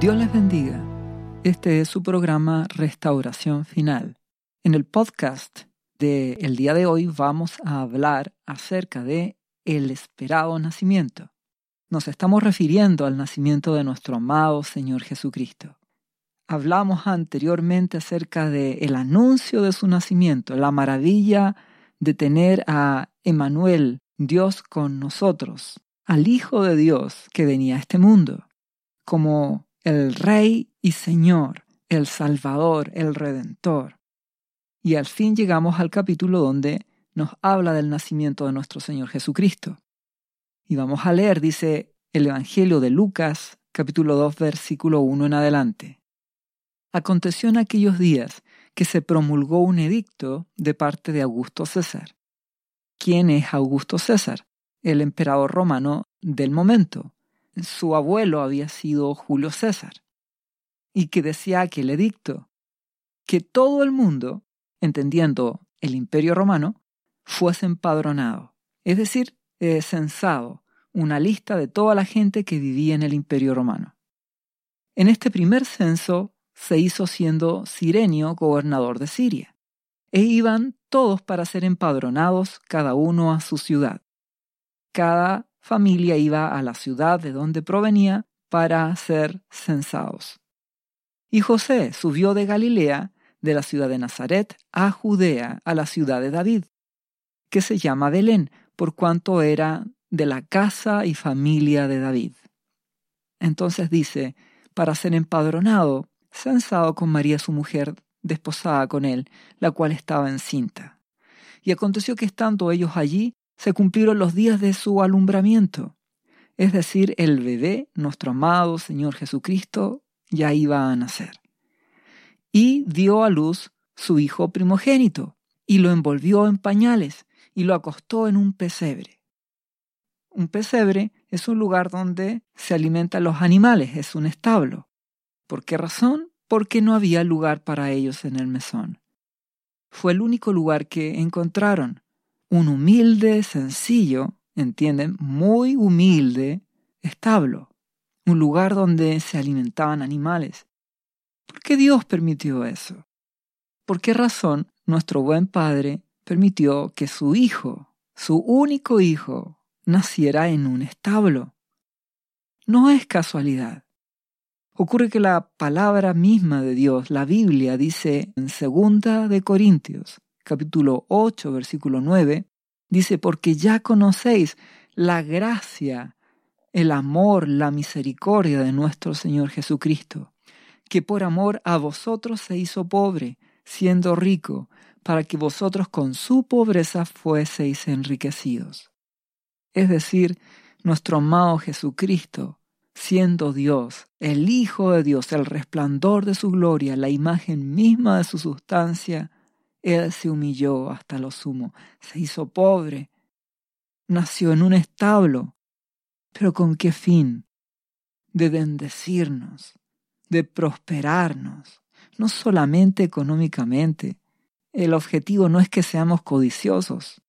Dios les bendiga. Este es su programa Restauración Final. En el podcast de el día de hoy vamos a hablar acerca de el esperado nacimiento. Nos estamos refiriendo al nacimiento de nuestro amado Señor Jesucristo. Hablamos anteriormente acerca de el anuncio de su nacimiento, la maravilla de tener a Emanuel, Dios con nosotros, al Hijo de Dios que venía a este mundo, como el Rey y Señor, el Salvador, el Redentor. Y al fin llegamos al capítulo donde nos habla del nacimiento de nuestro Señor Jesucristo. Y vamos a leer, dice el Evangelio de Lucas, capítulo 2, versículo 1 en adelante. Aconteció en aquellos días que se promulgó un edicto de parte de Augusto César. ¿Quién es Augusto César? El emperador romano del momento. Su abuelo había sido Julio César. Y que decía aquel edicto que todo el mundo, entendiendo el imperio romano, fuese empadronado, es decir, eh, censado, una lista de toda la gente que vivía en el imperio romano. En este primer censo se hizo siendo Sirenio gobernador de Siria, e iban todos para ser empadronados, cada uno a su ciudad. Cada familia iba a la ciudad de donde provenía para ser censados. Y José subió de Galilea, de la ciudad de Nazaret, a Judea, a la ciudad de David, que se llama Belén, por cuanto era de la casa y familia de David. Entonces dice, para ser empadronado censado con María su mujer, desposada con él, la cual estaba encinta. Y aconteció que estando ellos allí, se cumplieron los días de su alumbramiento. Es decir, el bebé, nuestro amado Señor Jesucristo, ya iba a nacer. Y dio a luz su hijo primogénito, y lo envolvió en pañales, y lo acostó en un pesebre. Un pesebre es un lugar donde se alimentan los animales, es un establo. ¿Por qué razón? Porque no había lugar para ellos en el mesón. Fue el único lugar que encontraron. Un humilde, sencillo, entienden, muy humilde establo. Un lugar donde se alimentaban animales. ¿Por qué Dios permitió eso? ¿Por qué razón nuestro buen Padre permitió que su hijo, su único hijo, naciera en un establo? No es casualidad. Ocurre que la palabra misma de Dios, la Biblia, dice en segunda de Corintios, capítulo 8, versículo 9, dice, porque ya conocéis la gracia, el amor, la misericordia de nuestro Señor Jesucristo, que por amor a vosotros se hizo pobre, siendo rico, para que vosotros con su pobreza fueseis enriquecidos. Es decir, nuestro amado Jesucristo siendo Dios, el Hijo de Dios, el resplandor de su gloria, la imagen misma de su sustancia, Él se humilló hasta lo sumo, se hizo pobre, nació en un establo, pero ¿con qué fin? De bendecirnos, de prosperarnos, no solamente económicamente. El objetivo no es que seamos codiciosos,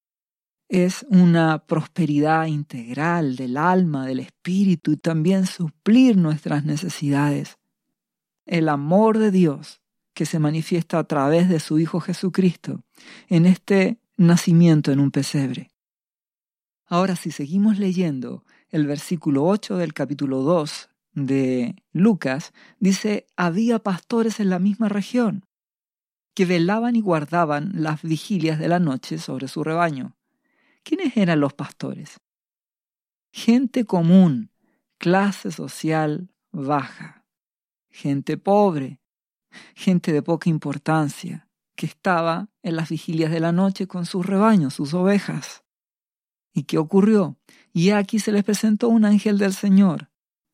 es una prosperidad integral del alma, del espíritu y también suplir nuestras necesidades. El amor de Dios que se manifiesta a través de su Hijo Jesucristo en este nacimiento en un pesebre. Ahora si seguimos leyendo el versículo 8 del capítulo 2 de Lucas, dice, había pastores en la misma región que velaban y guardaban las vigilias de la noche sobre su rebaño. ¿Quiénes eran los pastores? Gente común, clase social baja, gente pobre, gente de poca importancia, que estaba en las vigilias de la noche con sus rebaños, sus ovejas. ¿Y qué ocurrió? Y aquí se les presentó un ángel del Señor,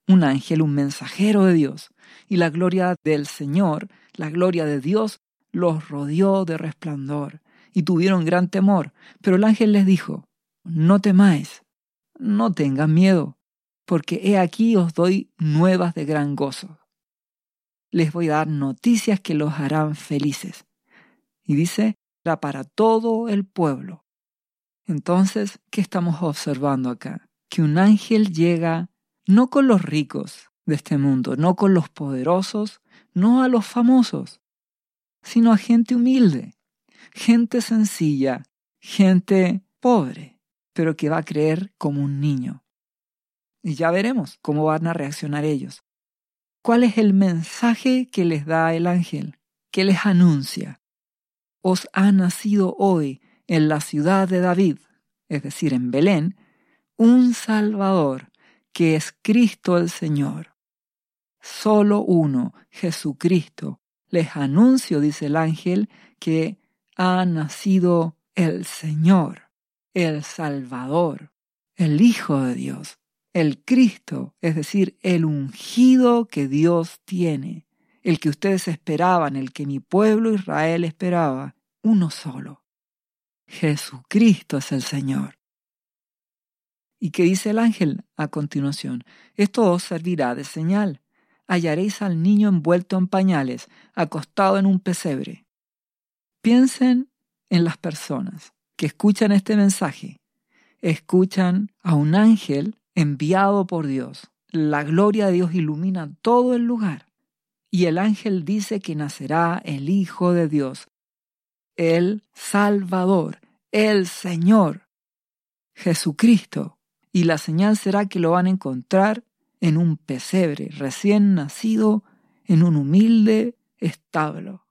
un ángel, un mensajero de Dios, y la gloria del Señor, la gloria de Dios, los rodeó de resplandor, y tuvieron gran temor. Pero el ángel les dijo, no temáis, no tengan miedo, porque he aquí os doy nuevas de gran gozo. Les voy a dar noticias que los harán felices. Y dice, era para todo el pueblo. Entonces, ¿qué estamos observando acá? Que un ángel llega no con los ricos, de este mundo, no con los poderosos, no a los famosos, sino a gente humilde, gente sencilla, gente pobre, pero que va a creer como un niño. Y ya veremos cómo van a reaccionar ellos. ¿Cuál es el mensaje que les da el ángel? ¿Qué les anuncia? Os ha nacido hoy en la ciudad de David, es decir, en Belén, un Salvador, que es Cristo el Señor. Solo uno, Jesucristo. Les anuncio, dice el ángel, que ha nacido el Señor, el Salvador, el Hijo de Dios, el Cristo, es decir, el ungido que Dios tiene, el que ustedes esperaban, el que mi pueblo Israel esperaba, uno solo. Jesucristo es el Señor. ¿Y qué dice el ángel a continuación? Esto os servirá de señal. Hallaréis al niño envuelto en pañales, acostado en un pesebre. Piensen en las personas que escuchan este mensaje. Escuchan a un ángel enviado por Dios. La gloria de Dios ilumina todo el lugar. Y el ángel dice que nacerá el Hijo de Dios, el Salvador, el Señor, Jesucristo. Y la señal será que lo van a encontrar en un pesebre recién nacido en un humilde establo.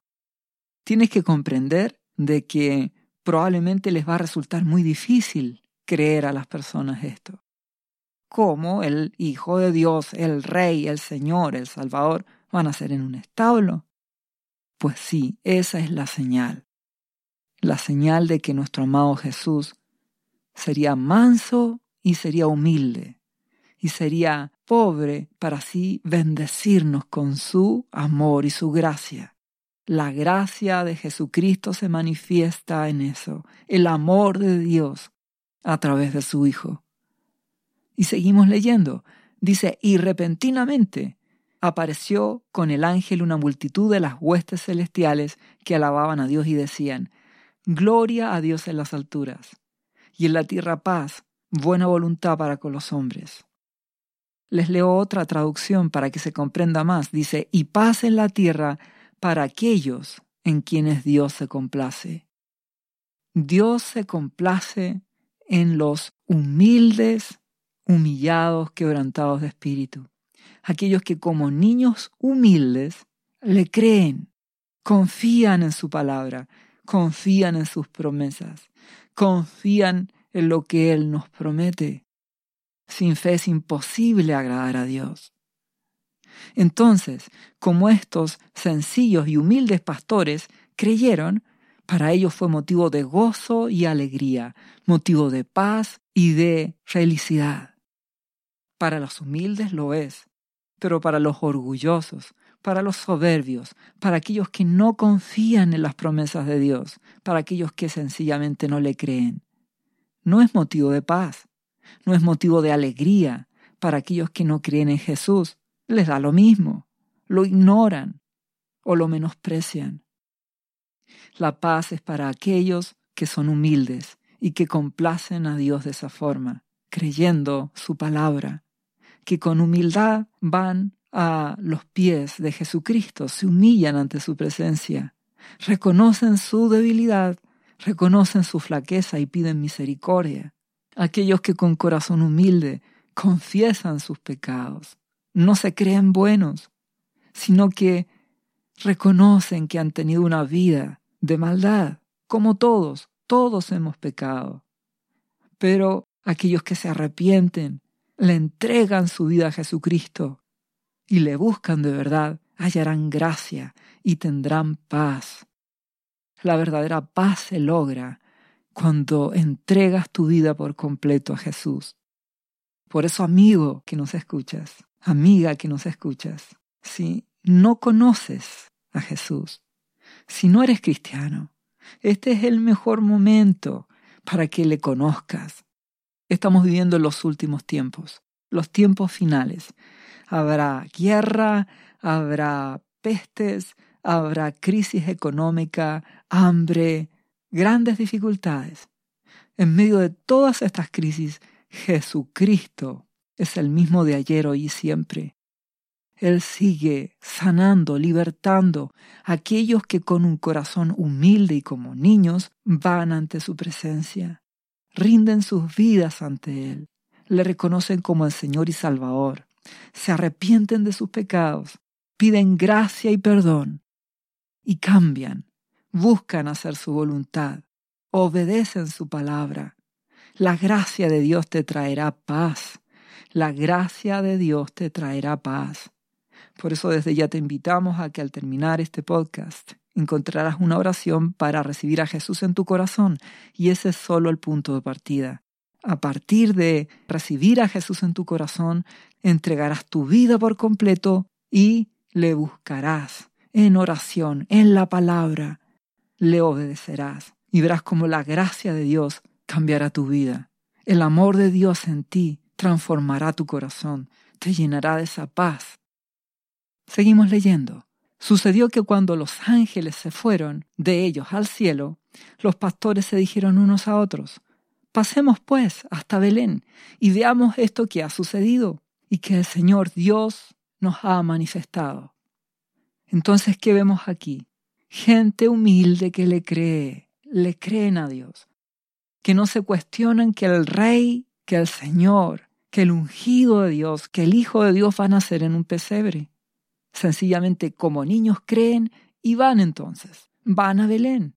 Tienes que comprender de que probablemente les va a resultar muy difícil creer a las personas esto cómo el Hijo de Dios, el Rey, el Señor, el Salvador, van a ser en un establo. Pues sí, esa es la señal. La señal de que nuestro amado Jesús sería manso y sería humilde y sería pobre para así bendecirnos con su amor y su gracia. La gracia de Jesucristo se manifiesta en eso, el amor de Dios a través de su Hijo. Y seguimos leyendo. Dice, y repentinamente apareció con el ángel una multitud de las huestes celestiales que alababan a Dios y decían, Gloria a Dios en las alturas, y en la tierra paz, buena voluntad para con los hombres. Les leo otra traducción para que se comprenda más. Dice, y paz en la tierra para aquellos en quienes Dios se complace. Dios se complace en los humildes humillados, quebrantados de espíritu. Aquellos que como niños humildes le creen, confían en su palabra, confían en sus promesas, confían en lo que Él nos promete. Sin fe es imposible agradar a Dios. Entonces, como estos sencillos y humildes pastores creyeron, para ellos fue motivo de gozo y alegría, motivo de paz y de felicidad. Para los humildes lo es, pero para los orgullosos, para los soberbios, para aquellos que no confían en las promesas de Dios, para aquellos que sencillamente no le creen. No es motivo de paz, no es motivo de alegría para aquellos que no creen en Jesús. Les da lo mismo, lo ignoran o lo menosprecian. La paz es para aquellos que son humildes y que complacen a Dios de esa forma, creyendo su palabra que con humildad van a los pies de Jesucristo, se humillan ante su presencia, reconocen su debilidad, reconocen su flaqueza y piden misericordia. Aquellos que con corazón humilde confiesan sus pecados, no se creen buenos, sino que reconocen que han tenido una vida de maldad, como todos, todos hemos pecado. Pero aquellos que se arrepienten, le entregan su vida a Jesucristo y le buscan de verdad, hallarán gracia y tendrán paz. La verdadera paz se logra cuando entregas tu vida por completo a Jesús. Por eso, amigo que nos escuchas, amiga que nos escuchas, si no conoces a Jesús, si no eres cristiano, este es el mejor momento para que le conozcas, Estamos viviendo los últimos tiempos, los tiempos finales. Habrá guerra, habrá pestes, habrá crisis económica, hambre, grandes dificultades. En medio de todas estas crisis, Jesucristo es el mismo de ayer, hoy y siempre. Él sigue sanando, libertando a aquellos que con un corazón humilde y como niños van ante su presencia, rinden sus vidas ante Él, le reconocen como el Señor y Salvador, se arrepienten de sus pecados, piden gracia y perdón y cambian, buscan hacer su voluntad, obedecen su palabra. La gracia de Dios te traerá paz. La gracia de Dios te traerá paz. Por eso desde ya te invitamos a que al terminar este podcast encontrarás una oración para recibir a Jesús en tu corazón y ese es solo el punto de partida. A partir de recibir a Jesús en tu corazón, entregarás tu vida por completo y le buscarás en oración, en la palabra, le obedecerás y verás cómo la gracia de Dios cambiará tu vida. El amor de Dios en ti transformará tu corazón, te llenará de esa paz. Seguimos leyendo. Sucedió que cuando los ángeles se fueron de ellos al cielo, los pastores se dijeron unos a otros, Pasemos pues hasta Belén y veamos esto que ha sucedido y que el Señor Dios nos ha manifestado. Entonces, ¿qué vemos aquí? Gente humilde que le cree, le creen a Dios, que no se cuestionan que el Rey, que el Señor, que el ungido de Dios, que el Hijo de Dios va a nacer en un pesebre. Sencillamente como niños creen y van entonces, van a Belén,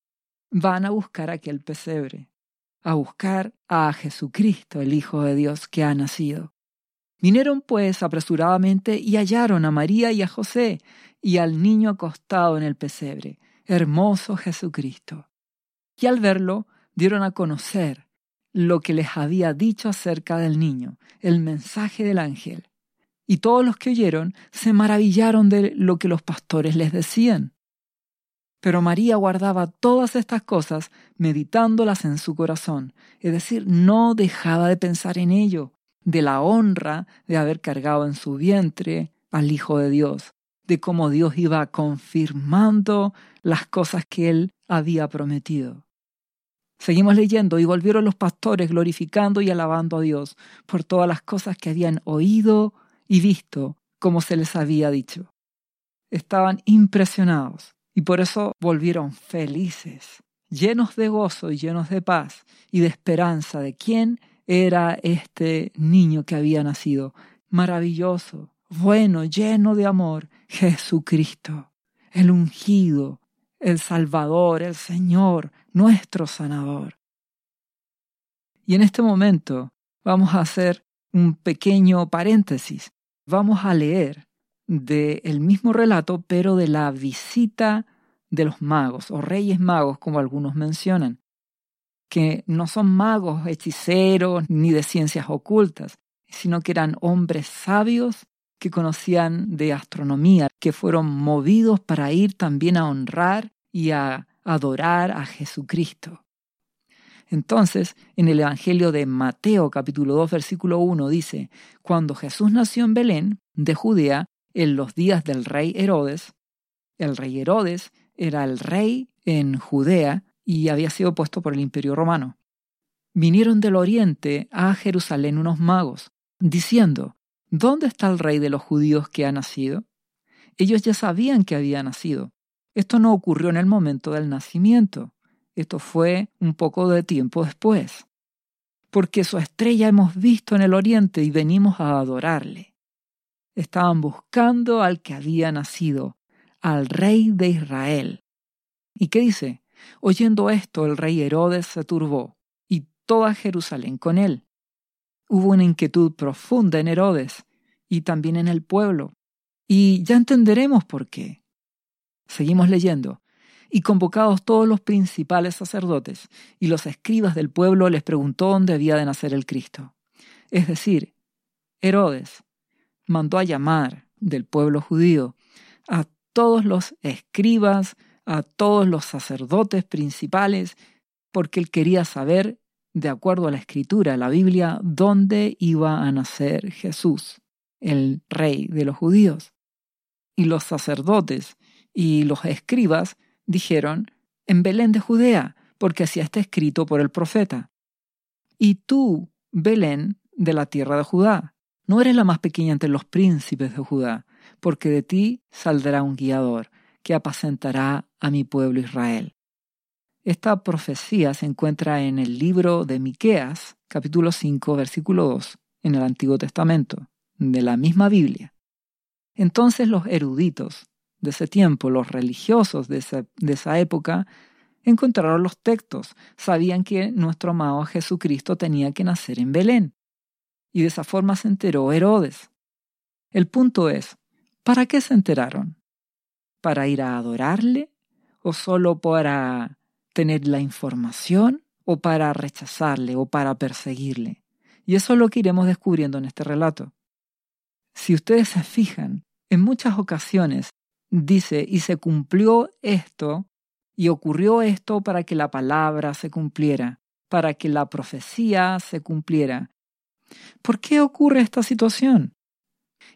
van a buscar aquel pesebre, a buscar a Jesucristo, el Hijo de Dios que ha nacido. Vinieron pues apresuradamente y hallaron a María y a José y al niño acostado en el pesebre, hermoso Jesucristo. Y al verlo dieron a conocer lo que les había dicho acerca del niño, el mensaje del ángel. Y todos los que oyeron se maravillaron de lo que los pastores les decían. Pero María guardaba todas estas cosas meditándolas en su corazón, es decir, no dejaba de pensar en ello, de la honra de haber cargado en su vientre al Hijo de Dios, de cómo Dios iba confirmando las cosas que él había prometido. Seguimos leyendo y volvieron los pastores glorificando y alabando a Dios por todas las cosas que habían oído y visto como se les había dicho. Estaban impresionados y por eso volvieron felices, llenos de gozo y llenos de paz y de esperanza de quién era este niño que había nacido. Maravilloso, bueno, lleno de amor, Jesucristo, el ungido, el Salvador, el Señor, nuestro sanador. Y en este momento vamos a hacer un pequeño paréntesis. Vamos a leer del mismo relato, pero de la visita de los magos o reyes magos, como algunos mencionan, que no son magos, hechiceros, ni de ciencias ocultas, sino que eran hombres sabios que conocían de astronomía, que fueron movidos para ir también a honrar y a adorar a Jesucristo. Entonces, en el Evangelio de Mateo capítulo 2 versículo 1 dice, cuando Jesús nació en Belén, de Judea, en los días del rey Herodes, el rey Herodes era el rey en Judea y había sido puesto por el imperio romano. Vinieron del oriente a Jerusalén unos magos, diciendo, ¿Dónde está el rey de los judíos que ha nacido? Ellos ya sabían que había nacido. Esto no ocurrió en el momento del nacimiento. Esto fue un poco de tiempo después. Porque su estrella hemos visto en el oriente y venimos a adorarle. Estaban buscando al que había nacido, al rey de Israel. ¿Y qué dice? Oyendo esto, el rey Herodes se turbó, y toda Jerusalén con él. Hubo una inquietud profunda en Herodes y también en el pueblo. Y ya entenderemos por qué. Seguimos leyendo. Y convocados todos los principales sacerdotes y los escribas del pueblo les preguntó dónde había de nacer el Cristo. Es decir, Herodes mandó a llamar del pueblo judío a todos los escribas, a todos los sacerdotes principales, porque él quería saber de acuerdo a la escritura, la Biblia, dónde iba a nacer Jesús, el rey de los judíos. Y los sacerdotes y los escribas dijeron, en Belén de Judea, porque así está escrito por el profeta. Y tú, Belén, de la tierra de Judá, no eres la más pequeña entre los príncipes de Judá, porque de ti saldrá un guiador que apacentará a mi pueblo Israel. Esta profecía se encuentra en el libro de Miqueas, capítulo 5, versículo 2, en el Antiguo Testamento, de la misma Biblia. Entonces los eruditos de ese tiempo, los religiosos de esa, de esa época, encontraron los textos, sabían que nuestro amado Jesucristo tenía que nacer en Belén. Y de esa forma se enteró Herodes. El punto es, ¿para qué se enteraron? ¿Para ir a adorarle? ¿O solo para tener la información? ¿O para rechazarle? ¿O para perseguirle? Y eso es lo que iremos descubriendo en este relato. Si ustedes se fijan, en muchas ocasiones dice, y se cumplió esto, y ocurrió esto para que la palabra se cumpliera, para que la profecía se cumpliera. ¿Por qué ocurre esta situación?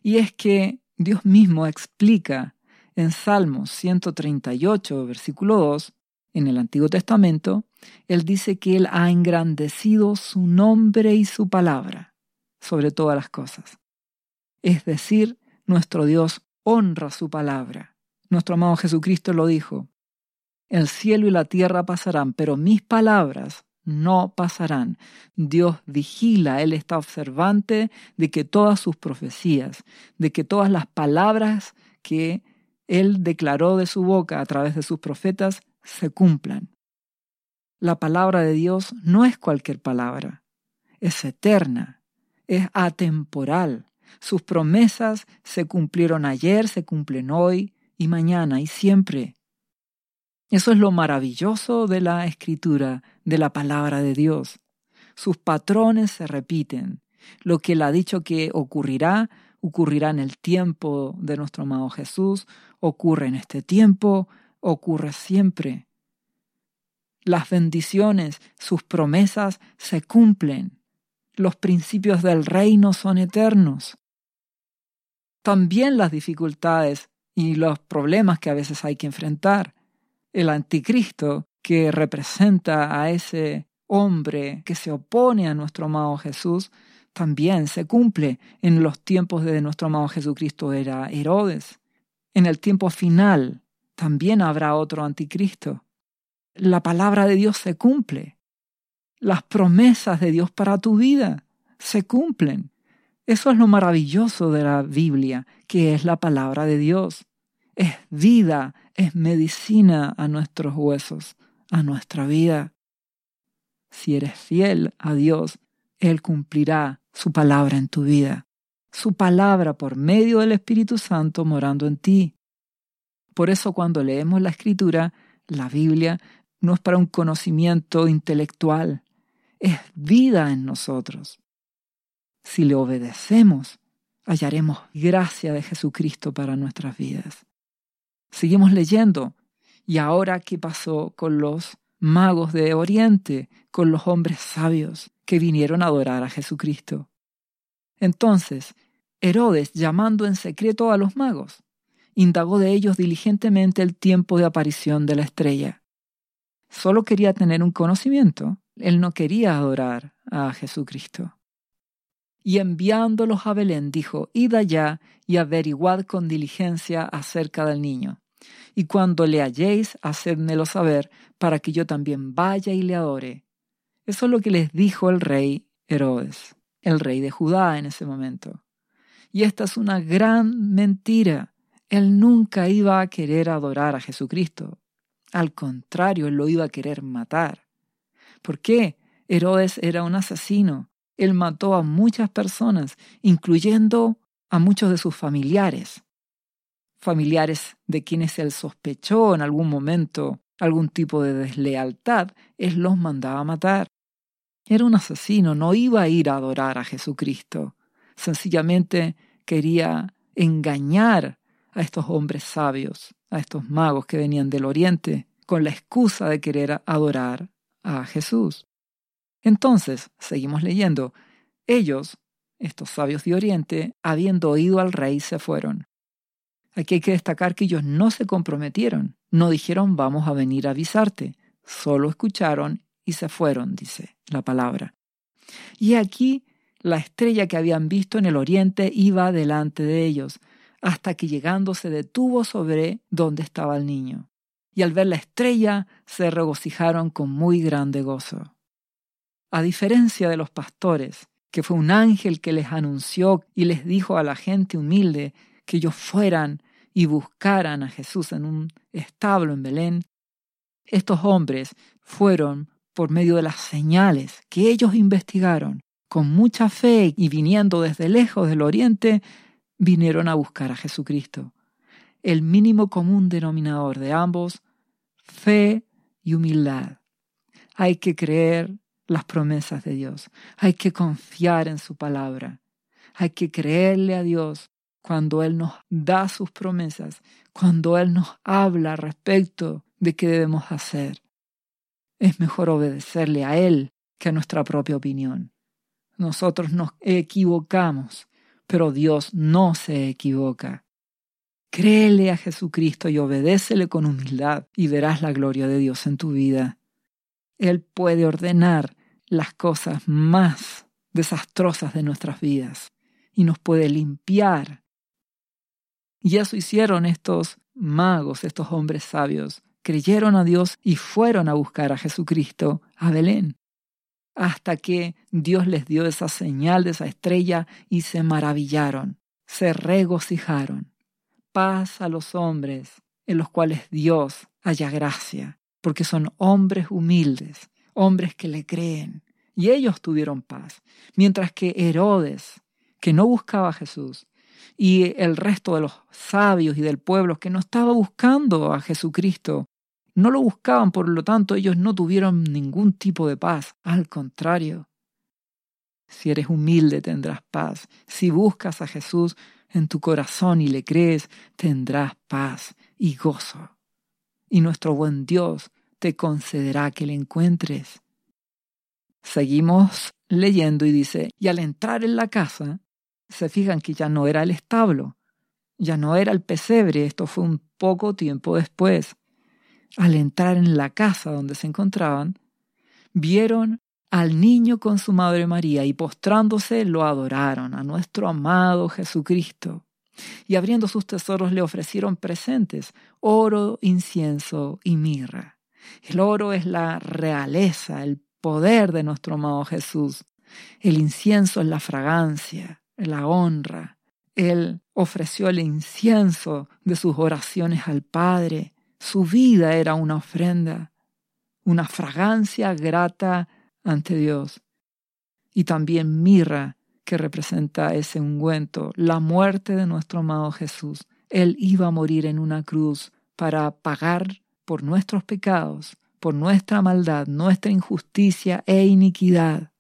Y es que Dios mismo explica en Salmos 138, versículo 2, en el Antiguo Testamento, Él dice que Él ha engrandecido su nombre y su palabra sobre todas las cosas. Es decir, nuestro Dios honra su palabra. Nuestro amado Jesucristo lo dijo. El cielo y la tierra pasarán, pero mis palabras no pasarán. Dios vigila, Él está observante de que todas sus profecías, de que todas las palabras que Él declaró de su boca a través de sus profetas se cumplan. La palabra de Dios no es cualquier palabra, es eterna, es atemporal, sus promesas se cumplieron ayer, se cumplen hoy y mañana y siempre. Eso es lo maravilloso de la escritura, de la palabra de Dios. Sus patrones se repiten. Lo que él ha dicho que ocurrirá, ocurrirá en el tiempo de nuestro amado Jesús, ocurre en este tiempo, ocurre siempre. Las bendiciones, sus promesas se cumplen. Los principios del reino son eternos también las dificultades y los problemas que a veces hay que enfrentar. El anticristo que representa a ese hombre que se opone a nuestro amado Jesús, también se cumple. En los tiempos de nuestro amado Jesucristo era Herodes. En el tiempo final también habrá otro anticristo. La palabra de Dios se cumple. Las promesas de Dios para tu vida se cumplen. Eso es lo maravilloso de la Biblia, que es la palabra de Dios. Es vida, es medicina a nuestros huesos, a nuestra vida. Si eres fiel a Dios, Él cumplirá su palabra en tu vida, su palabra por medio del Espíritu Santo morando en ti. Por eso cuando leemos la Escritura, la Biblia, no es para un conocimiento intelectual, es vida en nosotros. Si le obedecemos, hallaremos gracia de Jesucristo para nuestras vidas. Seguimos leyendo. ¿Y ahora qué pasó con los magos de Oriente, con los hombres sabios que vinieron a adorar a Jesucristo? Entonces, Herodes, llamando en secreto a los magos, indagó de ellos diligentemente el tiempo de aparición de la estrella. Solo quería tener un conocimiento. Él no quería adorar a Jesucristo y enviándolos a Belén dijo, Id allá y averiguad con diligencia acerca del niño. Y cuando le halléis, hacedmelo saber, para que yo también vaya y le adore. Eso es lo que les dijo el rey Herodes, el rey de Judá en ese momento. Y esta es una gran mentira. Él nunca iba a querer adorar a Jesucristo. Al contrario, él lo iba a querer matar. ¿Por qué? Herodes era un asesino él mató a muchas personas, incluyendo a muchos de sus familiares, familiares de quienes él sospechó en algún momento algún tipo de deslealtad, él los mandaba a matar. Era un asesino, no iba a ir a adorar a Jesucristo, sencillamente quería engañar a estos hombres sabios, a estos magos que venían del oriente, con la excusa de querer adorar a Jesús. Entonces, seguimos leyendo, ellos, estos sabios de Oriente, habiendo oído al rey, se fueron. Aquí hay que destacar que ellos no se comprometieron, no dijeron vamos a venir a avisarte, solo escucharon y se fueron, dice la palabra. Y aquí la estrella que habían visto en el oriente iba delante de ellos, hasta que llegando se detuvo sobre donde estaba el niño. Y al ver la estrella se regocijaron con muy grande gozo. A diferencia de los pastores, que fue un ángel que les anunció y les dijo a la gente humilde que ellos fueran y buscaran a Jesús en un establo en Belén, estos hombres fueron por medio de las señales que ellos investigaron, con mucha fe y viniendo desde lejos del oriente, vinieron a buscar a Jesucristo. El mínimo común denominador de ambos, fe y humildad. Hay que creer las promesas de Dios. Hay que confiar en su palabra. Hay que creerle a Dios cuando Él nos da sus promesas, cuando Él nos habla respecto de qué debemos hacer. Es mejor obedecerle a Él que a nuestra propia opinión. Nosotros nos equivocamos, pero Dios no se equivoca. Créele a Jesucristo y obedécele con humildad y verás la gloria de Dios en tu vida. Él puede ordenar las cosas más desastrosas de nuestras vidas y nos puede limpiar. Y eso hicieron estos magos, estos hombres sabios. Creyeron a Dios y fueron a buscar a Jesucristo a Belén, hasta que Dios les dio esa señal de esa estrella y se maravillaron, se regocijaron. Paz a los hombres en los cuales Dios haya gracia, porque son hombres humildes, hombres que le creen, y ellos tuvieron paz, mientras que Herodes, que no buscaba a Jesús, y el resto de los sabios y del pueblo que no estaba buscando a Jesucristo, no lo buscaban, por lo tanto ellos no tuvieron ningún tipo de paz, al contrario. Si eres humilde tendrás paz, si buscas a Jesús en tu corazón y le crees, tendrás paz y gozo y nuestro buen Dios te concederá que le encuentres. Seguimos leyendo y dice, y al entrar en la casa, se fijan que ya no era el establo, ya no era el pesebre, esto fue un poco tiempo después. Al entrar en la casa donde se encontraban, vieron al niño con su madre María y postrándose lo adoraron a nuestro amado Jesucristo y abriendo sus tesoros le ofrecieron presentes, oro, incienso y mirra. El oro es la realeza, el poder de nuestro amado Jesús. El incienso es la fragancia, la honra. Él ofreció el incienso de sus oraciones al Padre. Su vida era una ofrenda, una fragancia grata ante Dios. Y también mirra que representa ese ungüento, la muerte de nuestro amado Jesús. Él iba a morir en una cruz para pagar por nuestros pecados, por nuestra maldad, nuestra injusticia e iniquidad,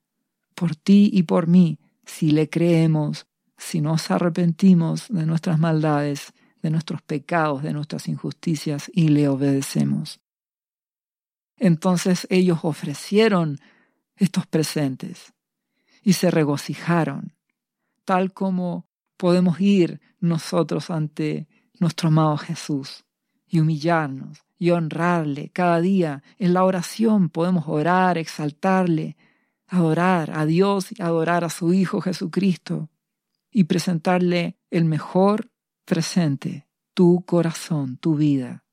por ti y por mí, si le creemos, si nos arrepentimos de nuestras maldades, de nuestros pecados, de nuestras injusticias y le obedecemos. Entonces ellos ofrecieron estos presentes y se regocijaron, tal como podemos ir nosotros ante nuestro amado Jesús y humillarnos y honrarle cada día. En la oración podemos orar, exaltarle, adorar a Dios y adorar a su Hijo Jesucristo y presentarle el mejor presente, tu corazón, tu vida.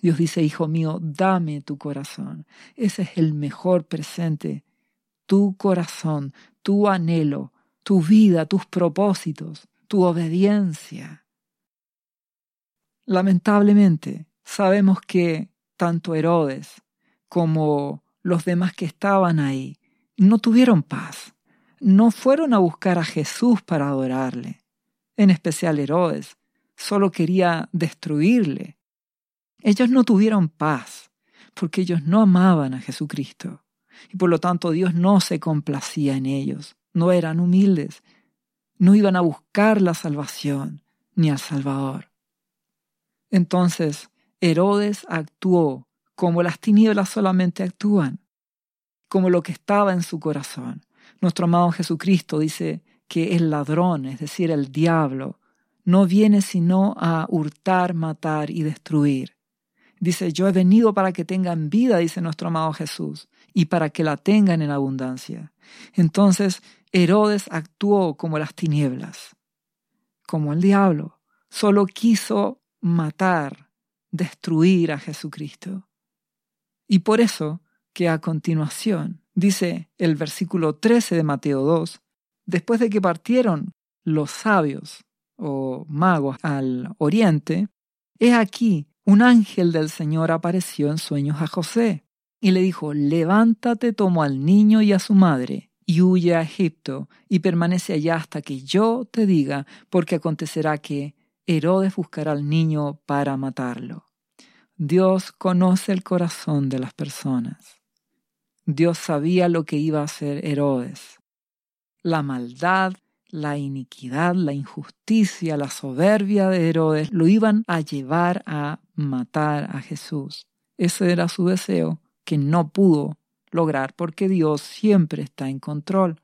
Dios dice, Hijo mío, dame tu corazón. Ese es el mejor presente tu corazón, tu anhelo, tu vida, tus propósitos, tu obediencia. Lamentablemente, sabemos que tanto Herodes como los demás que estaban ahí no tuvieron paz, no fueron a buscar a Jesús para adorarle. En especial Herodes, solo quería destruirle. Ellos no tuvieron paz porque ellos no amaban a Jesucristo y por lo tanto Dios no se complacía en ellos, no eran humildes, no iban a buscar la salvación ni al Salvador. Entonces Herodes actuó como las tinieblas solamente actúan, como lo que estaba en su corazón. Nuestro amado Jesucristo dice que el ladrón, es decir, el diablo, no viene sino a hurtar, matar y destruir. Dice, yo he venido para que tengan vida, dice nuestro amado Jesús, y para que la tengan en abundancia. Entonces Herodes actuó como las tinieblas, como el diablo, solo quiso matar, destruir a Jesucristo. Y por eso que a continuación dice el versículo 13 de Mateo 2, después de que partieron los sabios o magos al oriente, he aquí un ángel del Señor apareció en sueños a José y le dijo, levántate, toma al niño y a su madre y huye a Egipto y permanece allá hasta que yo te diga, porque acontecerá que Herodes buscará al niño para matarlo. Dios conoce el corazón de las personas. Dios sabía lo que iba a hacer Herodes. La maldad, la iniquidad, la injusticia, la soberbia de Herodes lo iban a llevar a matar a Jesús. Ese era su deseo que no pudo lograr porque Dios siempre está en control.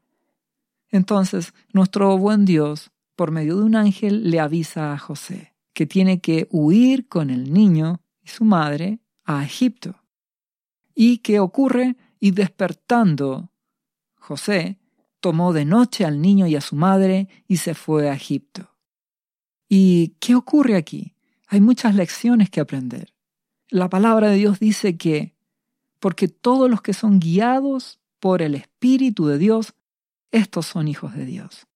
Entonces, nuestro buen Dios, por medio de un ángel, le avisa a José que tiene que huir con el niño y su madre a Egipto. ¿Y qué ocurre? Y despertando, José tomó de noche al niño y a su madre y se fue a Egipto. ¿Y qué ocurre aquí? Hay muchas lecciones que aprender. La palabra de Dios dice que porque todos los que son guiados por el Espíritu de Dios, estos son hijos de Dios.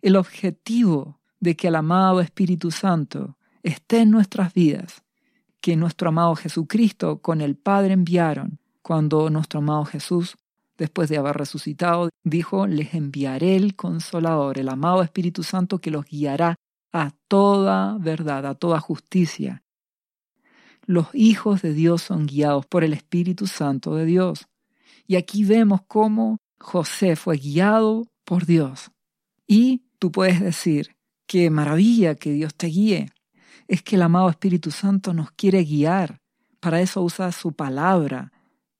El objetivo de que el amado Espíritu Santo esté en nuestras vidas, que nuestro amado Jesucristo con el Padre enviaron, cuando nuestro amado Jesús, después de haber resucitado, dijo, les enviaré el consolador, el amado Espíritu Santo que los guiará a toda verdad, a toda justicia, los hijos de Dios son guiados por el Espíritu Santo de Dios. Y aquí vemos cómo José fue guiado por Dios. Y tú puedes decir, qué maravilla que Dios te guíe. Es que el amado Espíritu Santo nos quiere guiar. Para eso usa su palabra,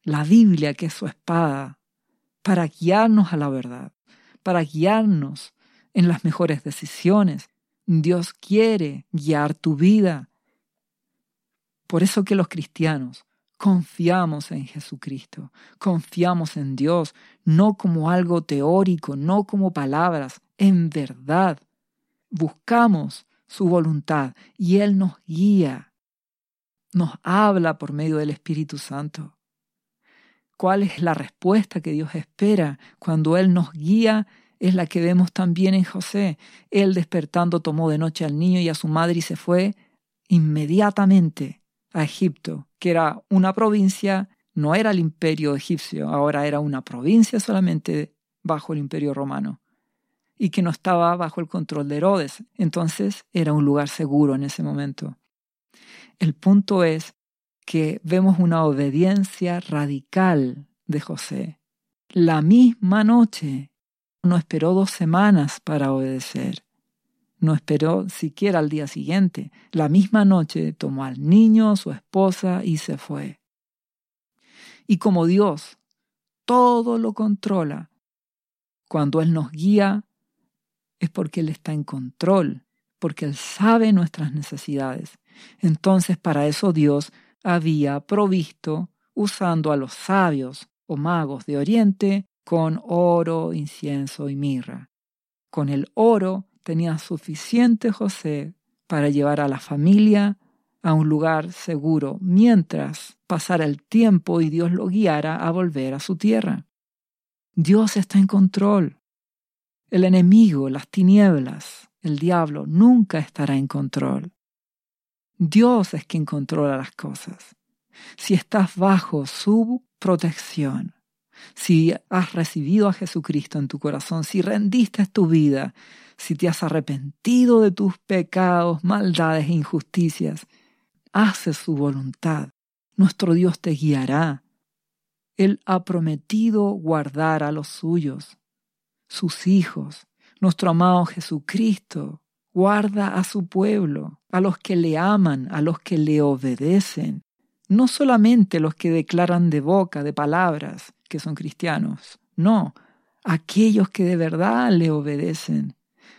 la Biblia que es su espada, para guiarnos a la verdad, para guiarnos en las mejores decisiones. Dios quiere guiar tu vida. Por eso que los cristianos confiamos en Jesucristo, confiamos en Dios, no como algo teórico, no como palabras, en verdad. Buscamos su voluntad y Él nos guía, nos habla por medio del Espíritu Santo. ¿Cuál es la respuesta que Dios espera cuando Él nos guía? Es la que vemos también en José. Él despertando tomó de noche al niño y a su madre y se fue inmediatamente a Egipto, que era una provincia, no era el imperio egipcio, ahora era una provincia solamente bajo el imperio romano y que no estaba bajo el control de Herodes. Entonces era un lugar seguro en ese momento. El punto es que vemos una obediencia radical de José. La misma noche no esperó dos semanas para obedecer. No esperó siquiera al día siguiente. La misma noche tomó al niño, su esposa y se fue. Y como Dios todo lo controla, cuando Él nos guía es porque Él está en control, porque Él sabe nuestras necesidades. Entonces para eso Dios había provisto usando a los sabios o magos de Oriente con oro, incienso y mirra. Con el oro tenía suficiente José para llevar a la familia a un lugar seguro mientras pasara el tiempo y Dios lo guiara a volver a su tierra. Dios está en control. El enemigo, las tinieblas, el diablo nunca estará en control. Dios es quien controla las cosas. Si estás bajo su protección, si has recibido a Jesucristo en tu corazón, si rendiste tu vida, si te has arrepentido de tus pecados, maldades e injusticias, haces su voluntad. Nuestro Dios te guiará. Él ha prometido guardar a los suyos, sus hijos. Nuestro amado Jesucristo guarda a su pueblo, a los que le aman, a los que le obedecen. No solamente los que declaran de boca, de palabras, que son cristianos, no, aquellos que de verdad le obedecen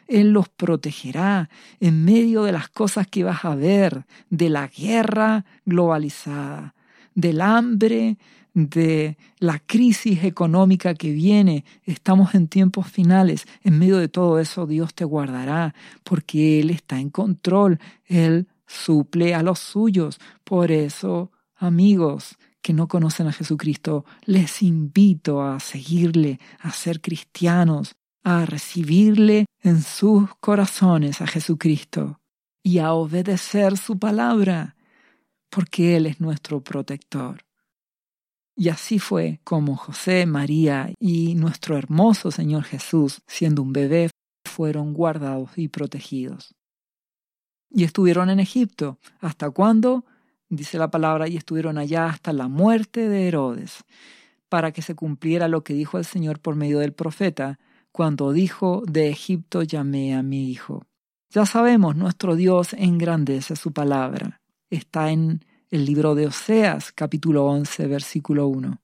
él los protegerá en medio de las cosas que vas a ver, de la guerra globalizada, del hambre, de la crisis económica que viene. Estamos en tiempos finales. En medio de todo eso Dios te guardará porque Él está en control. Él suple a los suyos. Por eso, amigos que no conocen a Jesucristo, les invito a seguirle, a ser cristianos, a recibirle en sus corazones a Jesucristo y a obedecer su palabra, porque Él es nuestro protector. Y así fue como José, María y nuestro hermoso Señor Jesús, siendo un bebé, fueron guardados y protegidos. Y estuvieron en Egipto. ¿Hasta cuándo? Dice la palabra, y estuvieron allá hasta la muerte de Herodes, para que se cumpliera lo que dijo el Señor por medio del profeta, cuando dijo, de Egipto llamé a mi hijo. Ya sabemos, nuestro Dios engrandece su palabra. Está en el libro de Oseas, capítulo 11, versículo 1.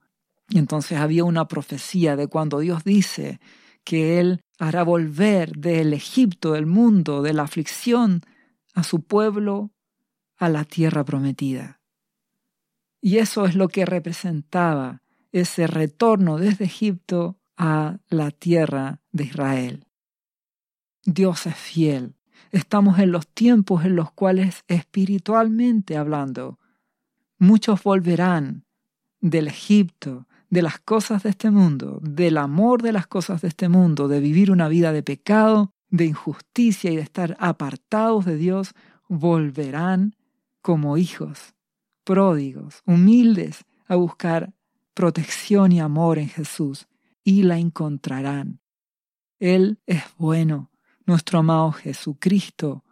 Y entonces había una profecía de cuando Dios dice que Él hará volver del Egipto, del mundo, de la aflicción, a su pueblo, a la tierra prometida. Y eso es lo que representaba ese retorno desde Egipto a la tierra de Israel. Dios es fiel. Estamos en los tiempos en los cuales espiritualmente hablando Muchos volverán del Egipto, de las cosas de este mundo, del amor de las cosas de este mundo, de vivir una vida de pecado, de injusticia y de estar apartados de Dios, volverán como hijos, pródigos, humildes, a buscar protección y amor en Jesús, y la encontrarán. Él es bueno, nuestro amado Jesucristo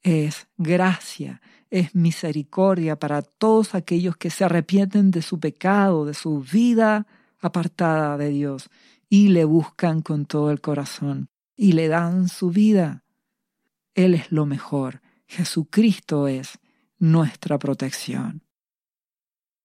es gracia, es misericordia para todos aquellos que se arrepienten de su pecado, de su vida apartada de Dios y le buscan con todo el corazón y le dan su vida. Él es lo mejor. Jesucristo es nuestra protección.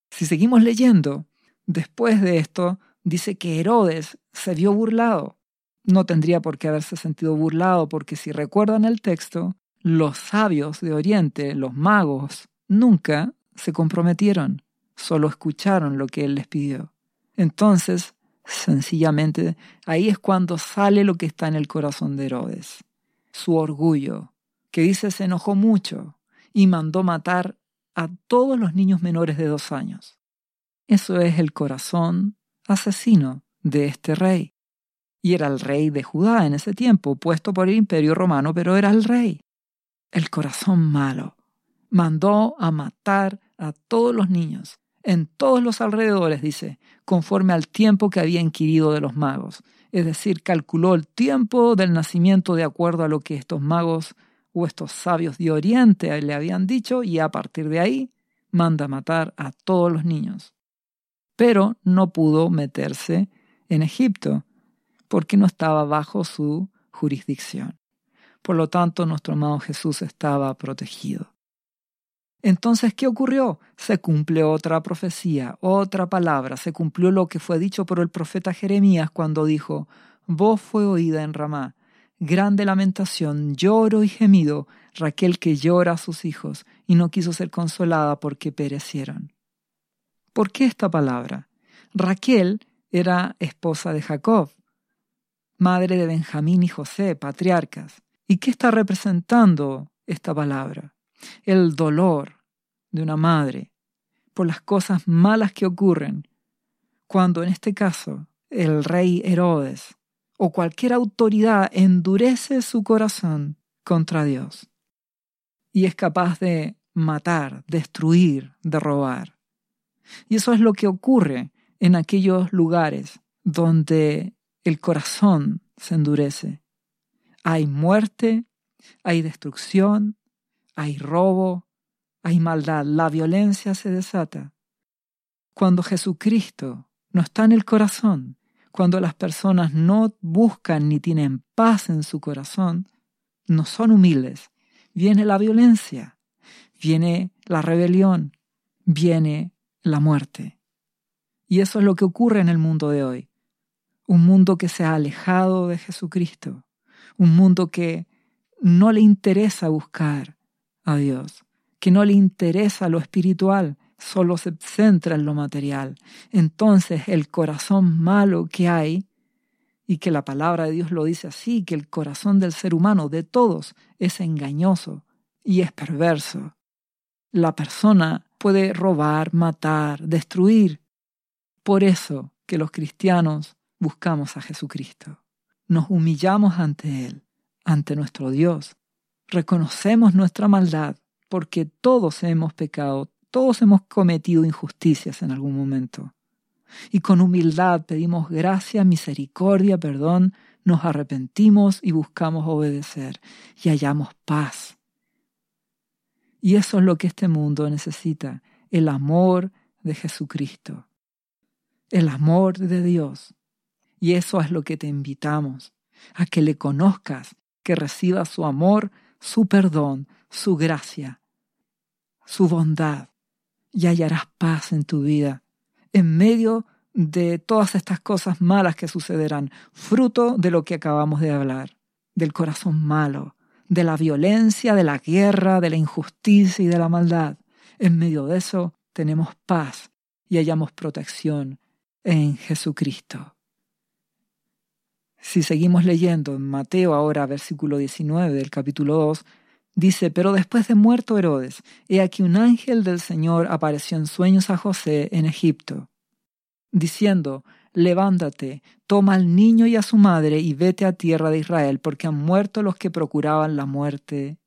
Si seguimos leyendo, después de esto dice que Herodes se vio burlado. No tendría por qué haberse sentido burlado porque si recuerdan el texto, los sabios de Oriente, los magos, nunca se comprometieron, solo escucharon lo que él les pidió. Entonces, sencillamente, ahí es cuando sale lo que está en el corazón de Herodes, su orgullo, que dice se enojó mucho y mandó matar a todos los niños menores de dos años. Eso es el corazón asesino de este rey. Y era el rey de Judá en ese tiempo, puesto por el imperio romano, pero era el rey el corazón malo. Mandó a matar a todos los niños, en todos los alrededores, dice, conforme al tiempo que había inquirido de los magos. Es decir, calculó el tiempo del nacimiento de acuerdo a lo que estos magos o estos sabios de Oriente le habían dicho y a partir de ahí manda matar a todos los niños. Pero no pudo meterse en Egipto porque no estaba bajo su jurisdicción. Por lo tanto, nuestro amado Jesús estaba protegido. Entonces, ¿qué ocurrió? Se cumple otra profecía, otra palabra, se cumplió lo que fue dicho por el profeta Jeremías cuando dijo, Voz fue oída en Ramá, grande lamentación, lloro y gemido, Raquel que llora a sus hijos y no quiso ser consolada porque perecieron. ¿Por qué esta palabra? Raquel era esposa de Jacob, madre de Benjamín y José, patriarcas. ¿Y qué está representando esta palabra? El dolor de una madre por las cosas malas que ocurren cuando en este caso el rey Herodes o cualquier autoridad endurece su corazón contra Dios y es capaz de matar, destruir, de robar. Y eso es lo que ocurre en aquellos lugares donde el corazón se endurece hay muerte, hay destrucción, hay robo, hay maldad, la violencia se desata. Cuando Jesucristo no está en el corazón, cuando las personas no buscan ni tienen paz en su corazón, no son humildes, viene la violencia, viene la rebelión, viene la muerte. Y eso es lo que ocurre en el mundo de hoy. Un mundo que se ha alejado de Jesucristo, un mundo que no le interesa buscar a Dios, que no le interesa lo espiritual, solo se centra en lo material. Entonces el corazón malo que hay, y que la palabra de Dios lo dice así, que el corazón del ser humano, de todos, es engañoso y es perverso. La persona puede robar, matar, destruir. Por eso que los cristianos buscamos a Jesucristo. Nos humillamos ante Él, ante nuestro Dios. Reconocemos nuestra maldad porque todos hemos pecado, todos hemos cometido injusticias en algún momento. Y con humildad pedimos gracia, misericordia, perdón, nos arrepentimos y buscamos obedecer y hallamos paz. Y eso es lo que este mundo necesita, el amor de Jesucristo, el amor de Dios. Y eso es lo que te invitamos, a que le conozcas, que recibas su amor, su perdón, su gracia, su bondad, y hallarás paz en tu vida, en medio de todas estas cosas malas que sucederán, fruto de lo que acabamos de hablar, del corazón malo, de la violencia, de la guerra, de la injusticia y de la maldad. En medio de eso tenemos paz y hallamos protección en Jesucristo. Si seguimos leyendo en Mateo ahora, versículo 19 del capítulo 2, dice, pero después de muerto Herodes, he aquí un ángel del Señor apareció en sueños a José en Egipto, diciendo, levántate, toma al niño y a su madre y vete a tierra de Israel, porque han muerto los que procuraban la muerte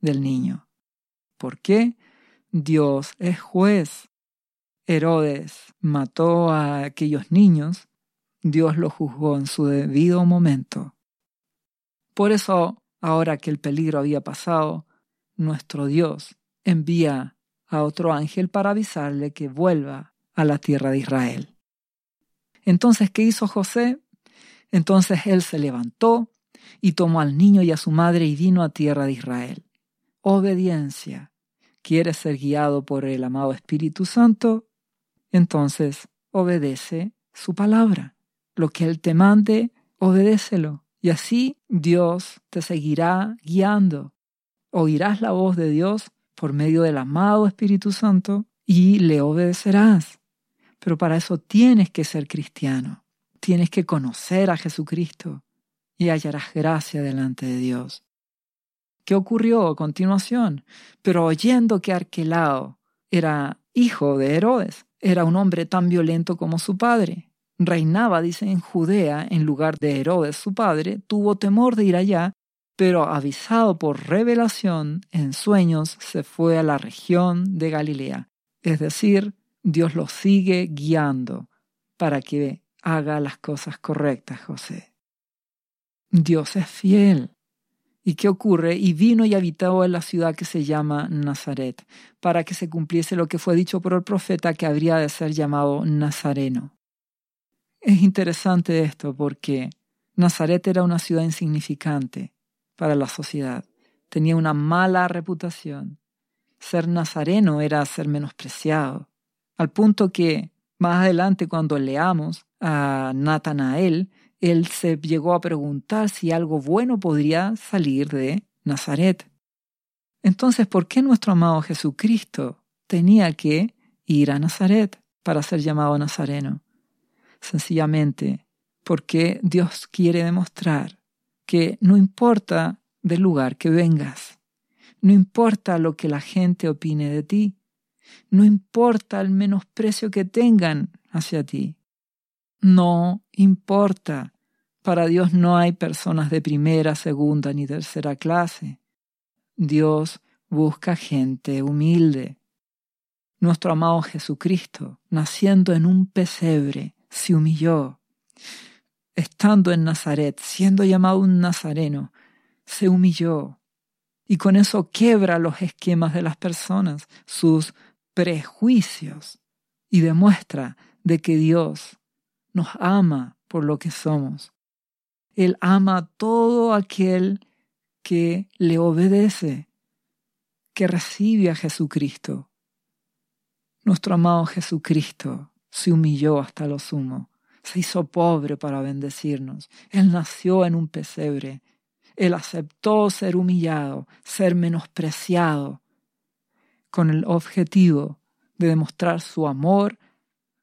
del niño. ¿Por qué? Dios es juez. Herodes mató a aquellos niños Dios lo juzgó en su debido momento. Por eso, ahora que el peligro había pasado, nuestro Dios envía a otro ángel para avisarle que vuelva a la tierra de Israel. Entonces, ¿qué hizo José? Entonces él se levantó y tomó al niño y a su madre y vino a tierra de Israel. Obediencia. ¿Quieres ser guiado por el amado Espíritu Santo? Entonces obedece su palabra. Lo que Él te mande, obedécelo. Y así Dios te seguirá guiando. Oirás la voz de Dios por medio del amado Espíritu Santo y le obedecerás. Pero para eso tienes que ser cristiano. Tienes que conocer a Jesucristo y hallarás gracia delante de Dios. ¿Qué ocurrió a continuación? Pero oyendo que Arquelao era hijo de Herodes, era un hombre tan violento como su padre, reinaba, dice, en Judea en lugar de Herodes su padre, tuvo temor de ir allá, pero avisado por revelación en sueños se fue a la región de Galilea. Es decir, Dios lo sigue guiando para que haga las cosas correctas, José. Dios es fiel. ¿Y qué ocurre? Y vino y habitó en la ciudad que se llama Nazaret, para que se cumpliese lo que fue dicho por el profeta que habría de ser llamado Nazareno. Es interesante esto porque Nazaret era una ciudad insignificante para la sociedad. Tenía una mala reputación. Ser nazareno era ser menospreciado. Al punto que más adelante cuando leamos a Natanael, él se llegó a preguntar si algo bueno podría salir de Nazaret. Entonces, ¿por qué nuestro amado Jesucristo tenía que ir a Nazaret para ser llamado nazareno? Sencillamente porque Dios quiere demostrar que no importa del lugar que vengas, no importa lo que la gente opine de ti, no importa el menosprecio que tengan hacia ti, no importa. Para Dios no hay personas de primera, segunda ni tercera clase. Dios busca gente humilde. Nuestro amado Jesucristo, naciendo en un pesebre, se humilló. Estando en Nazaret, siendo llamado un nazareno, se humilló. Y con eso quebra los esquemas de las personas, sus prejuicios, y demuestra de que Dios nos ama por lo que somos. Él ama a todo aquel que le obedece, que recibe a Jesucristo. Nuestro amado Jesucristo se humilló hasta lo sumo, se hizo pobre para bendecirnos. Él nació en un pesebre. Él aceptó ser humillado, ser menospreciado, con el objetivo de demostrar su amor,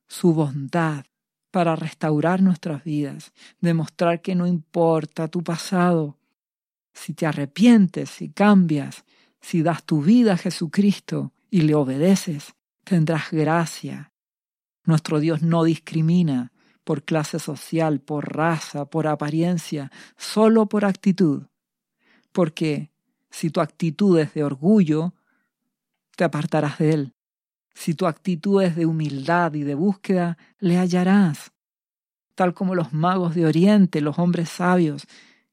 su bondad para restaurar nuestras vidas, demostrar que no importa tu pasado, si te arrepientes, si cambias, si das tu vida a Jesucristo y le obedeces, tendrás gracia. Nuestro Dios no discrimina por clase social, por raza, por apariencia, solo por actitud. Porque si tu actitud es de orgullo, te apartarás de Él. Si tu actitud es de humildad y de búsqueda, le hallarás. Tal como los magos de Oriente, los hombres sabios,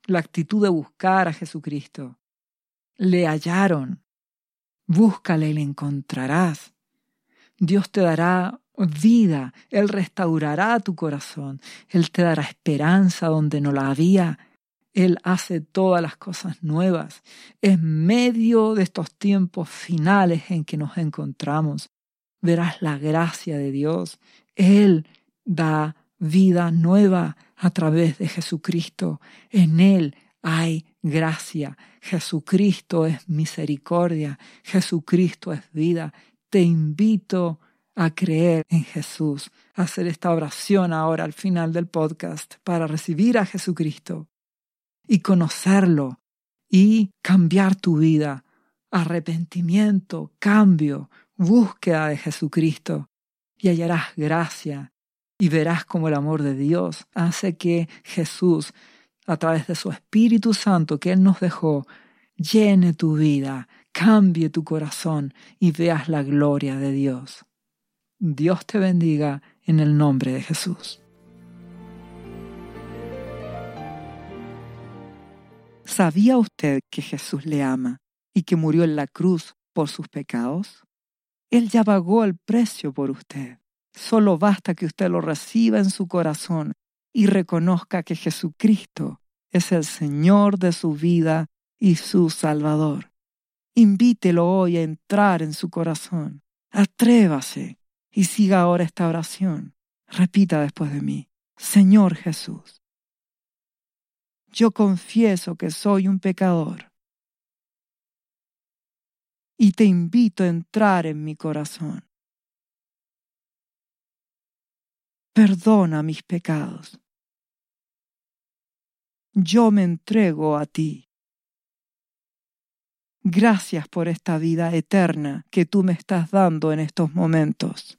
la actitud de buscar a Jesucristo. Le hallaron. Búscale y le encontrarás. Dios te dará vida, Él restaurará tu corazón, Él te dará esperanza donde no la había, Él hace todas las cosas nuevas. En medio de estos tiempos finales en que nos encontramos, verás la gracia de Dios. Él da vida nueva a través de Jesucristo. En Él hay gracia. Jesucristo es misericordia. Jesucristo es vida. Te invito a creer en Jesús, hacer esta oración ahora al final del podcast para recibir a Jesucristo y conocerlo y cambiar tu vida. Arrepentimiento, cambio, búsqueda de Jesucristo y hallarás gracia y verás cómo el amor de Dios hace que Jesús, a través de su Espíritu Santo que Él nos dejó, llene tu vida, cambie tu corazón y veas la gloria de Dios. Dios te bendiga en el nombre de Jesús. ¿Sabía usted que Jesús le ama y que murió en la cruz por sus pecados? Él ya pagó el precio por usted. Solo basta que usted lo reciba en su corazón y reconozca que Jesucristo es el Señor de su vida y su Salvador. Invítelo hoy a entrar en su corazón. Atrévase y siga ahora esta oración. Repita después de mí. Señor Jesús, yo confieso que soy un pecador y te invito a entrar en mi corazón. Perdona mis pecados. Yo me entrego a ti. Gracias por esta vida eterna que tú me estás dando en estos momentos.